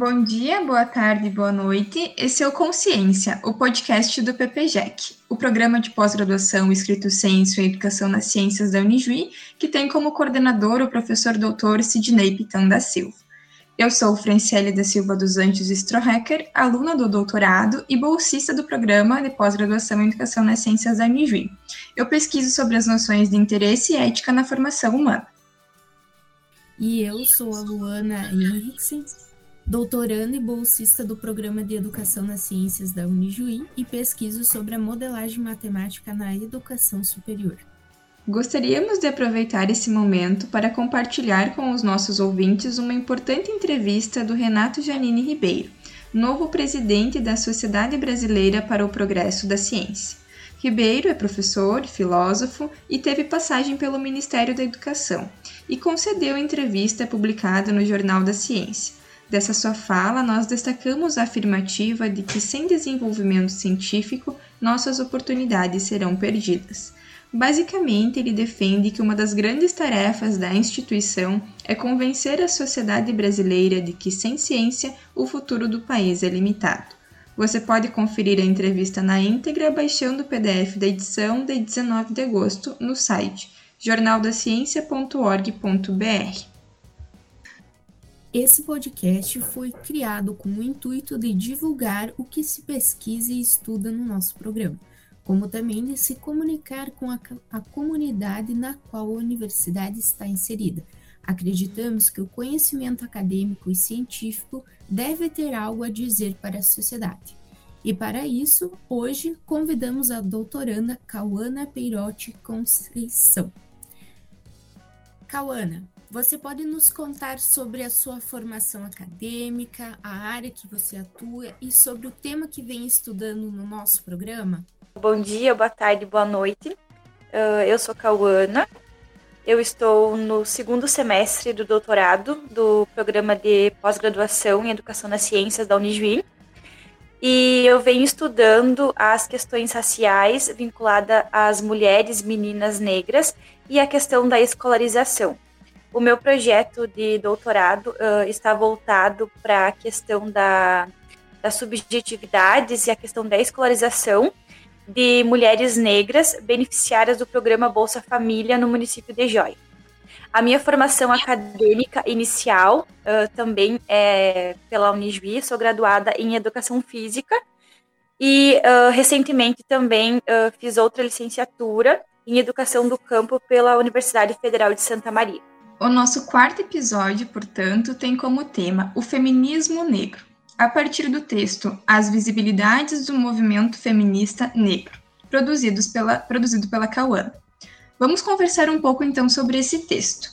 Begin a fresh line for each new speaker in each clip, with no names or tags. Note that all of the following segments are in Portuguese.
Bom dia, boa tarde, boa noite. Esse é o Consciência, o podcast do PPGEC, o programa de pós-graduação escrito Ciência e Educação nas Ciências da Unijuí, que tem como coordenador o professor doutor Sidney Pitan da Silva. Eu sou Franciele da Silva dos Anjos Strohecker, aluna do doutorado e bolsista do programa de pós-graduação em Educação nas Ciências da Unijuí. Eu pesquiso sobre as noções de interesse e ética na formação humana.
E eu sou a Luana Henriksen, doutoranda e bolsista do Programa de Educação nas Ciências da Unijuí e pesquiso sobre a modelagem matemática na educação superior.
Gostaríamos de aproveitar esse momento para compartilhar com os nossos ouvintes uma importante entrevista do Renato Janine Ribeiro, novo presidente da Sociedade Brasileira para o Progresso da Ciência. Ribeiro é professor, filósofo e teve passagem pelo Ministério da Educação e concedeu entrevista publicada no Jornal da Ciência Dessa sua fala, nós destacamos a afirmativa de que sem desenvolvimento científico, nossas oportunidades serão perdidas. Basicamente, ele defende que uma das grandes tarefas da instituição é convencer a sociedade brasileira de que, sem ciência, o futuro do país é limitado. Você pode conferir a entrevista na íntegra baixando o PDF da edição de 19 de agosto no site jornaldaciencia.org.br.
Esse podcast foi criado com o intuito de divulgar o que se pesquisa e estuda no nosso programa, como também de se comunicar com a, a comunidade na qual a universidade está inserida. Acreditamos que o conhecimento acadêmico e científico deve ter algo a dizer para a sociedade. E para isso, hoje convidamos a doutoranda Cauana Peirotti Conceição. Cauana, você pode nos contar sobre a sua formação acadêmica, a área que você atua e sobre o tema que vem estudando no nosso programa?
Bom dia, boa tarde, boa noite. Uh, eu sou Cauana. Eu estou no segundo semestre do doutorado do programa de pós-graduação em Educação nas Ciências da Unijuí. E eu venho estudando as questões raciais vinculadas às mulheres, meninas negras e a questão da escolarização. O meu projeto de doutorado uh, está voltado para a questão da, das subjetividades e a questão da escolarização de mulheres negras beneficiárias do programa Bolsa Família no município de Jóia. A minha formação acadêmica inicial uh, também é pela Unijuí, sou graduada em Educação Física e uh, recentemente também uh, fiz outra licenciatura em Educação do Campo pela Universidade Federal de Santa Maria.
O nosso quarto episódio, portanto, tem como tema o feminismo negro, a partir do texto As Visibilidades do Movimento Feminista Negro, produzidos pela, produzido pela Cauana. Vamos conversar um pouco então sobre esse texto.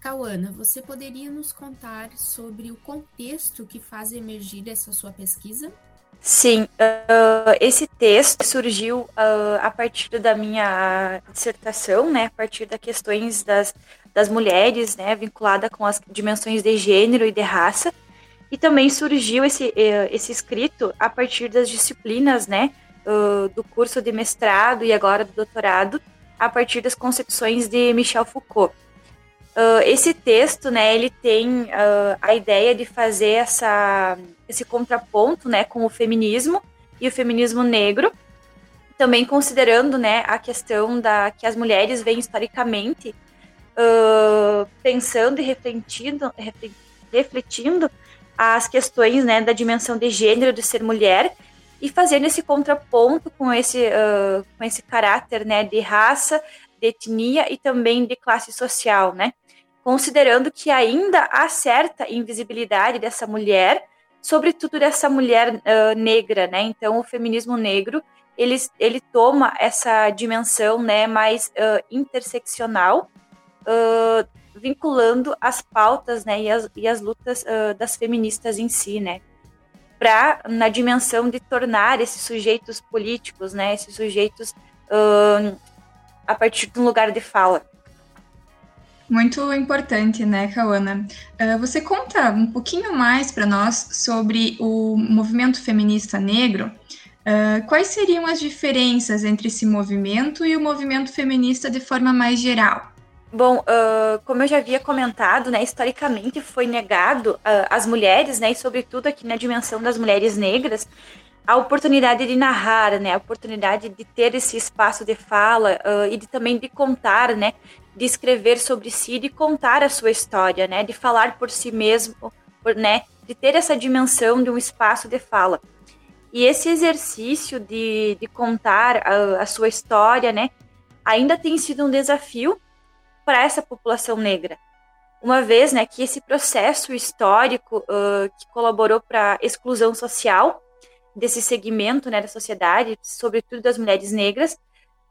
Cauana, você poderia nos contar sobre o contexto que faz emergir essa sua pesquisa?
Sim, uh, esse texto surgiu uh, a partir da minha dissertação, né, a partir das questões das das mulheres, né, vinculada com as dimensões de gênero e de raça. E também surgiu esse, eh, esse escrito a partir das disciplinas, né, do curso de mestrado e agora do doutorado, a partir das concepções de Michel Foucault. Esse texto, né, ele tem a ideia de fazer essa, esse contraponto, né, com o feminismo e o feminismo negro, também considerando, né, a questão da que as mulheres vêm historicamente uh, pensando e refletindo, refletindo as questões né, da dimensão de gênero de ser mulher e fazendo esse contraponto com esse, uh, com esse caráter né, de raça, de etnia e também de classe social, né? Considerando que ainda há certa invisibilidade dessa mulher, sobretudo dessa mulher uh, negra, né? Então, o feminismo negro ele, ele toma essa dimensão né, mais uh, interseccional uh, vinculando as pautas né, e, as, e as lutas das feministas em si, né? Para, na dimensão de tornar esses sujeitos políticos, né, esses sujeitos a partir de um lugar de fala.
Muito importante, né, Cauana? Uh, você conta um pouquinho mais para nós sobre o movimento feminista negro? Uh, quais seriam as diferenças entre esse movimento e o movimento feminista de forma mais geral?
Bom, uh, como eu já havia comentado, né, historicamente foi negado às mulheres, né, e sobretudo aqui na dimensão das mulheres negras, a oportunidade de narrar, né, a oportunidade de ter esse espaço de fala uh, e de também de contar, né, de escrever sobre si, de contar a sua história, né, de falar por si mesmo, por, né, de ter essa dimensão de um espaço de fala. E esse exercício de, de contar a, a sua história, né, ainda tem sido um desafio para essa população negra. Uma vez né, que esse processo histórico uh, que colaborou para a exclusão social desse segmento né, da sociedade, sobretudo das mulheres negras,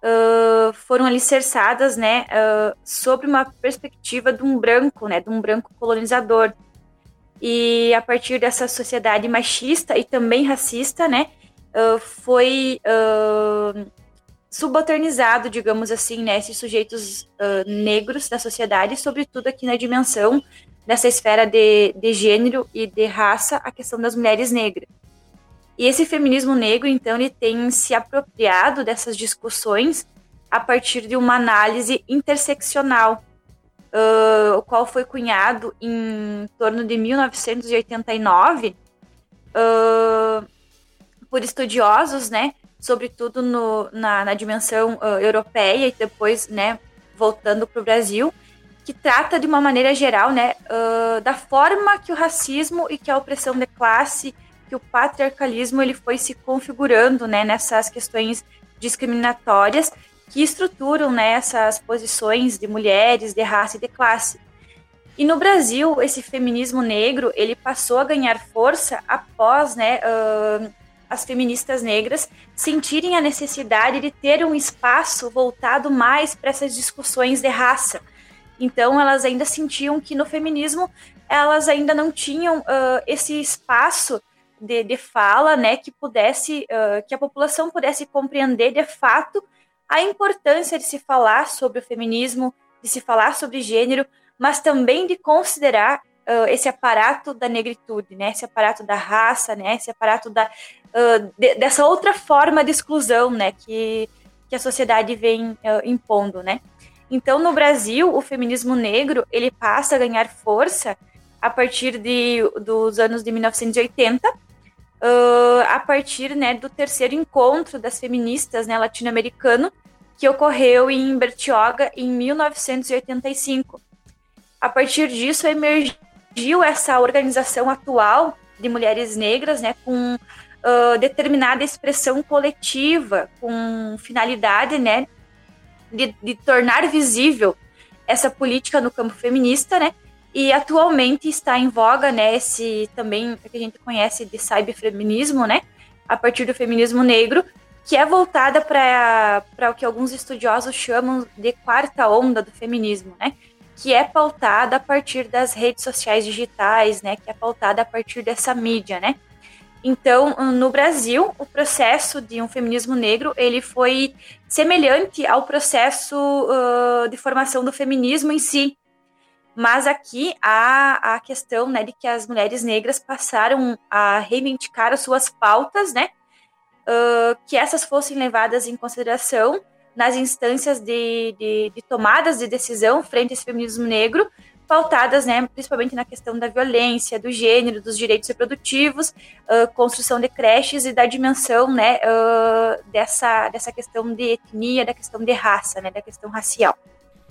uh, foram alicerçadas né, uh, sobre uma perspectiva de um branco, né, de um branco colonizador. E a partir dessa sociedade machista e também racista, né, foi subalternizado, digamos assim, né, esses sujeitos uh, negros da sociedade, sobretudo aqui na dimensão dessa esfera de, de gênero e de raça, a questão das mulheres negras. E esse feminismo negro, então, ele tem se apropriado dessas discussões a partir de uma análise interseccional, uh, o qual foi cunhado em torno de 1989 uh, por estudiosos, né, sobretudo no, na, na dimensão uh, europeia e depois, né, voltando para o Brasil, que trata de uma maneira geral, né, da forma que o racismo e que a opressão de classe, que o patriarcalismo ele foi se configurando, né, nessas questões discriminatórias que estruturam né, essas posições de mulheres, de raça e de classe. E no Brasil, esse feminismo negro ele passou a ganhar força após né, uh, as feministas negras sentirem a necessidade de ter um espaço voltado mais para essas discussões de raça. Então, elas ainda sentiam que no feminismo elas ainda não tinham uh, esse espaço de, de, fala, né, que pudesse, uh, que a população pudesse compreender de fato a importância de se falar sobre o feminismo, de se falar sobre gênero, mas também de considerar uh, esse aparato da negritude, né? Esse aparato da raça, né? Esse aparato da, uh, de, dessa outra forma de exclusão, né? Que, que a sociedade vem impondo, né? Então, no Brasil, o feminismo negro ele passa a ganhar força a partir de, dos anos de 1980, uh, a partir né, do terceiro encontro das feministas né, latino-americano, que ocorreu em Bertioga em 1985. A partir disso, emergiu essa organização atual de mulheres negras, né, com uh, determinada expressão coletiva, com finalidade, né, de, de, tornar visível essa política no campo feminista, né, e atualmente está em voga, né, esse também que a gente conhece de cyberfeminismo, né, a partir do feminismo negro, que é voltada para o que alguns estudiosos chamam de quarta onda do feminismo, né, que é pautada a partir das redes sociais digitais, né, que é pautada a partir dessa mídia, né. Então, no Brasil, o processo de um feminismo negro ele foi semelhante ao processo uh, de formação do feminismo em si, mas aqui há a questão né, de que as mulheres negras passaram a reivindicar as suas pautas, né, uh, que essas fossem levadas em consideração nas instâncias de, de, de tomadas de decisão frente a esse feminismo negro, pautadas, né, principalmente na questão da violência, do gênero, dos direitos reprodutivos, uh, construção de creches e da dimensão, né, uh, dessa, dessa questão de etnia, da questão de raça, né, da questão racial.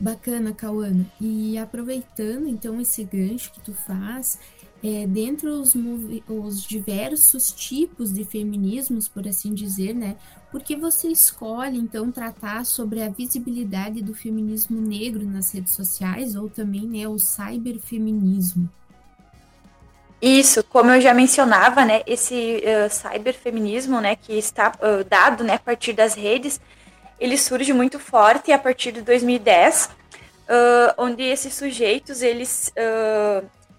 Bacana, Cauana. E aproveitando então esse gancho que tu faz, é, dentre os, os diversos tipos de feminismos, por assim dizer, né? Por que você escolhe, então, tratar sobre a visibilidade do feminismo negro nas redes sociais ou também né, o cyberfeminismo?
Isso, como eu já mencionava, né, esse uh, cyberfeminismo, né, que está uh, dado, né, a partir das redes, ele surge muito forte a partir de 2010, uh, onde esses sujeitos, eles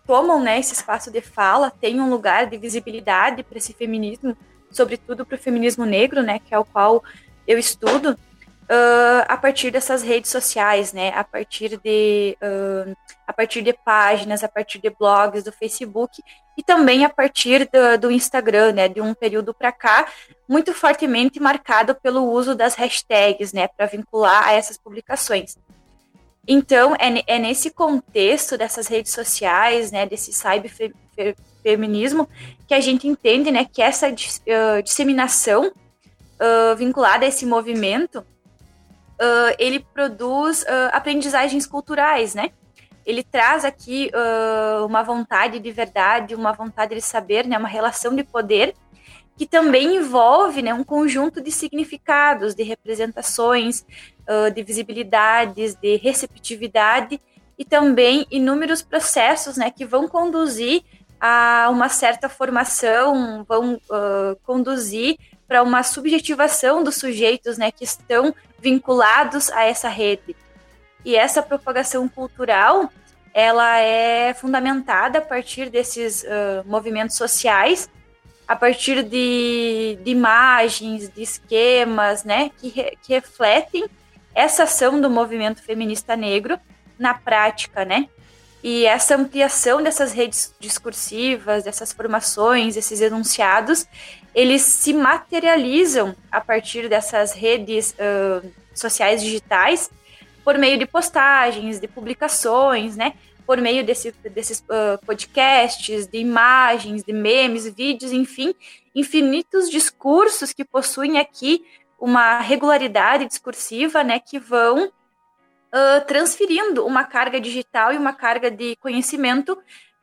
tomam né, esse espaço de fala, têm um lugar de visibilidade para esse feminismo, sobretudo para o feminismo negro, né, que é o qual eu estudo, uh, a partir dessas redes sociais, né, a partir de uh, a partir de páginas, a partir de blogs do Facebook e também a partir do, do Instagram, né, de um período para cá, muito fortemente marcado pelo uso das hashtags, né, para vincular a essas publicações. Então, é, é nesse contexto dessas redes sociais, né, desse cyberfeminismo, que a gente entende né, que essa uh, disseminação uh, vinculada a esse movimento, uh, ele produz aprendizagens culturais, né? Ele traz aqui uma vontade de verdade, uma vontade de saber, né, uma relação de poder que também envolve né, um conjunto de significados, de representações, uh, de visibilidades, de receptividade e também inúmeros processos né, que vão conduzir a uma certa formação, vão uh, conduzir para uma subjetivação dos sujeitos né, que estão vinculados a essa rede. E essa propagação cultural ela é fundamentada a partir desses uh, movimentos sociais a partir de, de imagens, de esquemas, né, que, re, que refletem essa ação do movimento feminista negro na prática, né? E essa ampliação dessas redes discursivas, dessas formações, esses enunciados, eles se materializam a partir dessas redes uh, sociais digitais por meio de postagens, de publicações, né? por meio desse, desses uh, podcasts, de imagens, de memes, vídeos, enfim, infinitos discursos que possuem aqui uma regularidade discursiva, né, que vão uh, transferindo uma carga digital e uma carga de conhecimento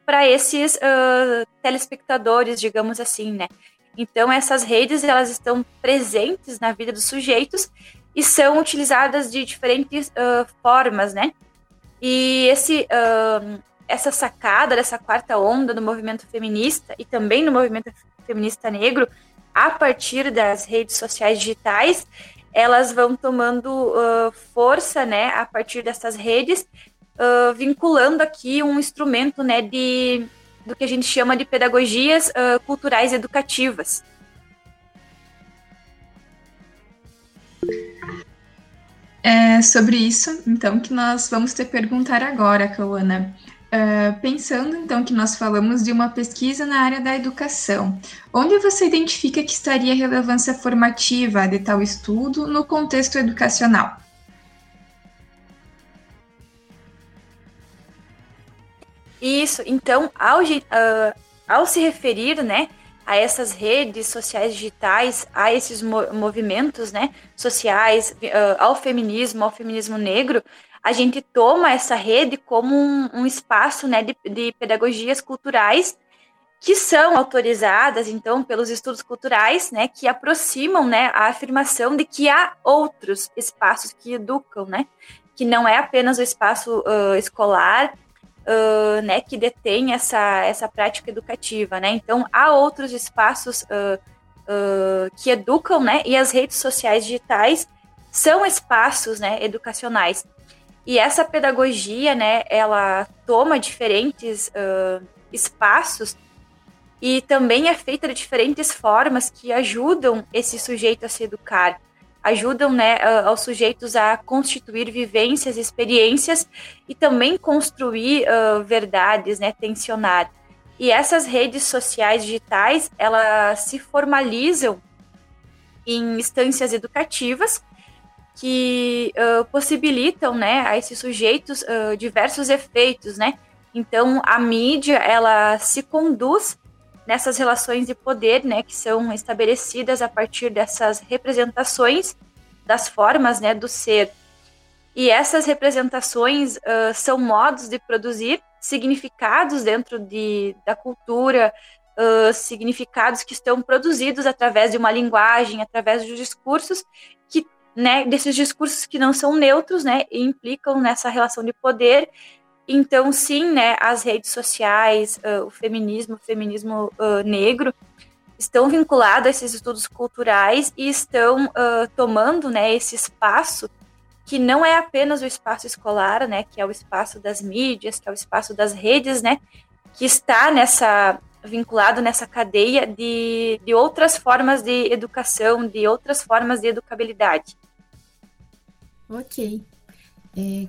para esses uh, telespectadores, digamos assim, né? Então essas redes elas estão presentes na vida dos sujeitos e são utilizadas de diferentes uh, formas, né? E esse, uh, essa sacada dessa quarta onda do movimento feminista e também no movimento feminista negro, a partir das redes sociais digitais, elas vão tomando uh, força, né, a partir dessas redes, vinculando aqui um instrumento, né, de do que a gente chama de pedagogias uh, culturais educativas.
É sobre isso, então, que nós vamos te perguntar agora, Cauana. Uh, pensando, então, que nós falamos de uma pesquisa na área da educação, onde você identifica que estaria a relevância formativa de tal estudo no contexto educacional?
Isso, então, ao, uh, ao se referir, né, a essas redes sociais digitais, a esses movimentos né, sociais, uh, ao feminismo, ao feminismo negro, a gente toma essa rede como um, um espaço né, de, de, pedagogias culturais que são autorizadas, então, pelos estudos culturais, né, que aproximam né, a afirmação de que há outros espaços que educam, né, que não é apenas o espaço uh, escolar, uh, né, que detém essa, essa prática educativa, né? Então, há outros espaços uh, uh, que educam, né? E as redes sociais digitais são espaços, né, educacionais. E essa pedagogia, né, ela toma diferentes espaços e também é feita de diferentes formas que ajudam esse sujeito a se educar ajudam né, aos sujeitos a constituir vivências, experiências e também construir uh, verdades, né, tensionar. E essas redes sociais digitais, elas se formalizam em instâncias educativas que uh, possibilitam, né, a esses sujeitos uh, diversos efeitos, né? Então, a mídia, ela se conduz nessas relações de poder, né, que são estabelecidas a partir dessas representações das formas, né, do ser. E essas representações uh, são modos de produzir significados dentro de, da cultura, uh, significados que estão produzidos através de uma linguagem, através de discursos que, né, desses discursos que não são neutros, né, e implicam nessa relação de poder então, sim, né, as redes sociais, uh, o feminismo, o feminismo uh, negro, estão vinculados a esses estudos culturais e estão uh, tomando né, esse espaço que não é apenas o espaço escolar, né, que é o espaço das mídias, que é o espaço das redes, né, que está nessa vinculado nessa cadeia de, de outras formas de educação, de outras formas de educabilidade.
Ok, é,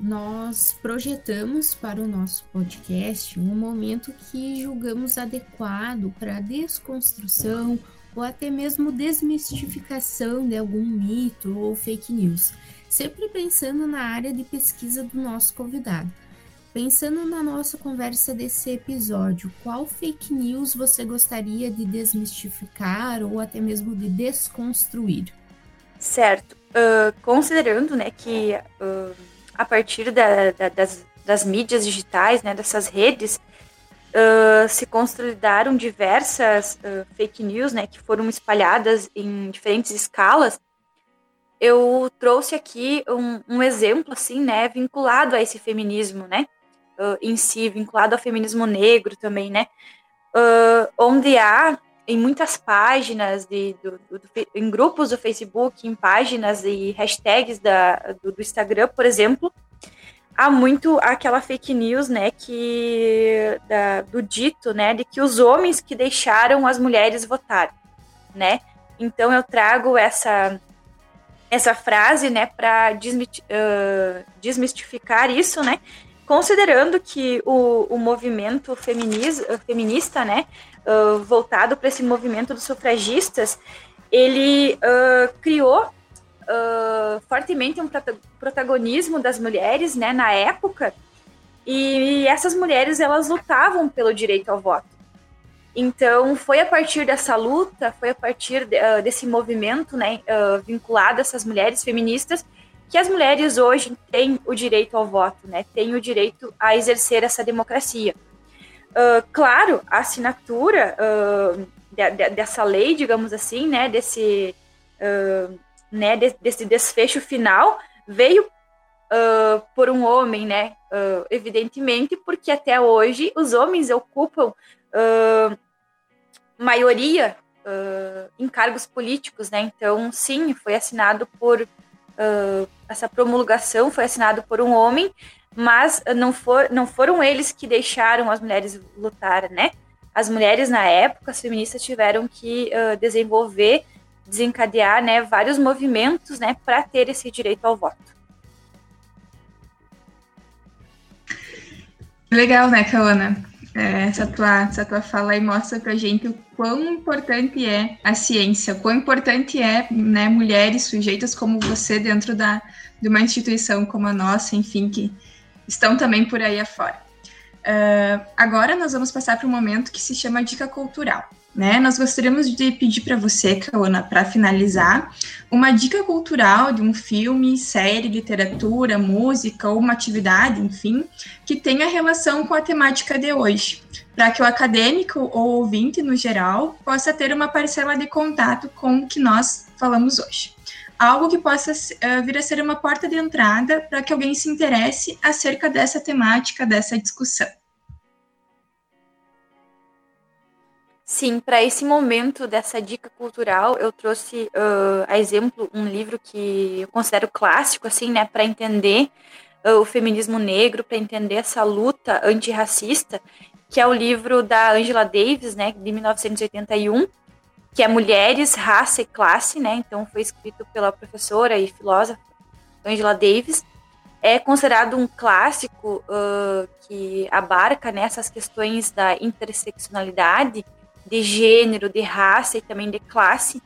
nós projetamos para o nosso podcast um momento que julgamos adequado para a desconstrução ou até mesmo desmistificação de algum mito ou fake news, sempre pensando na área de pesquisa do nosso convidado. Pensando na nossa conversa desse episódio, qual fake news você gostaria de desmistificar ou até mesmo de desconstruir?
Certo. Uh, considerando né, que uh, a partir da, da, das, das mídias digitais, né, dessas redes, uh, se consolidaram diversas fake news né, que foram espalhadas em diferentes escalas, eu trouxe aqui um, um exemplo assim, né, vinculado a esse feminismo, né? em si, vinculado ao feminismo negro também, né? Onde há em muitas páginas, de, do, do, em grupos do Facebook, em páginas e hashtags da, do, do, Instagram, por exemplo, há muito aquela fake news, né, que da, do dito, né, de que os homens que deixaram as mulheres votar, né? Então eu trago essa essa frase, né, para uh, desmistificar isso, né, considerando que o, o movimento feminista, né, uh, voltado para esse movimento dos sufragistas, ele uh, criou uh, fortemente um protagonismo das mulheres, né, na época, e essas mulheres elas lutavam pelo direito ao voto. Então, foi a partir dessa luta, foi a partir de, desse movimento, né, vinculado a essas mulheres feministas, que as mulheres hoje têm o direito ao voto, né? Têm o direito a exercer essa democracia. Uh, claro, a assinatura uh, de, de, dessa lei, digamos assim, né? Desse, uh, né? De, desse desfecho final veio por um homem, né? evidentemente, porque até hoje os homens ocupam maioria em cargos políticos, né? Então, sim, foi assinado por uh, essa promulgação foi assinada por um homem, mas não, for, não foram eles que deixaram as mulheres lutar, né? As mulheres, na época, as feministas tiveram que uh, desenvolver, desencadear né, vários movimentos né, para ter esse direito ao voto.
Legal, né, Kawana? É, essa, tua, essa tua fala aí mostra pra gente o quão importante é a ciência, quão importante é né, mulheres, sujeitas como você dentro da, de uma instituição como a nossa, enfim, que estão também por aí afora. Uh, agora nós vamos passar para um momento que se chama Dica Cultural. Né? Nós gostaríamos de pedir para você, Kaona, para finalizar, uma dica cultural de um filme, série, literatura, música ou uma atividade, enfim, que tenha relação com a temática de hoje, para que o acadêmico ou ouvinte, no geral, possa ter uma parcela de contato com o que nós falamos hoje. Algo que possa uh, vir a ser uma porta de entrada para que alguém se interesse acerca dessa temática, dessa discussão.
Sim, para esse momento dessa dica cultural, eu trouxe uh, a exemplo um livro que eu considero clássico, assim, né, para entender uh, o feminismo negro, para entender essa luta antirracista, que é o livro da Angela Davis, né, de 1981, que é Mulheres, Raça e Classe, né, então foi escrito pela professora e filósofa Angela Davis, é considerado um clássico uh, que abarca nessas né, questões da interseccionalidade, de gênero, de raça e também de classe.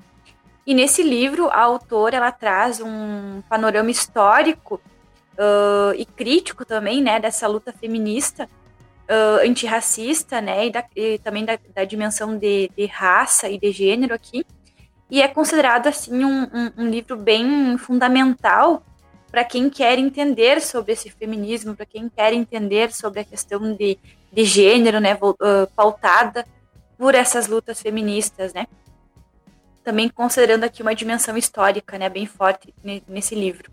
E nesse livro, a autora ela traz um panorama histórico uh, e crítico também, né, dessa luta feminista uh, antirracista, né, e, da, e também da, da dimensão de, de, raça e de gênero aqui. E é considerado assim um, um, um livro bem fundamental para quem quer entender sobre esse feminismo, para quem quer entender sobre a questão de, de gênero, né, pautada por essas lutas feministas, né? Também considerando aqui uma dimensão histórica, né, bem forte nesse livro.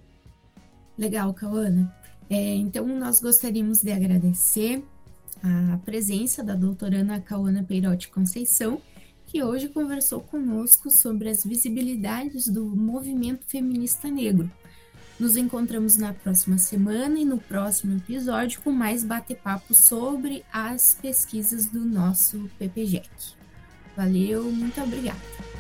Legal, Cauana. É, então, nós gostaríamos de agradecer a presença da doutora Ana Cauana Peirotti Conceição, que hoje conversou conosco sobre as visibilidades do movimento feminista negro. Nos encontramos na próxima semana e no próximo episódio com mais bate-papo sobre as pesquisas do nosso PPGEC. Valeu, muito obrigada.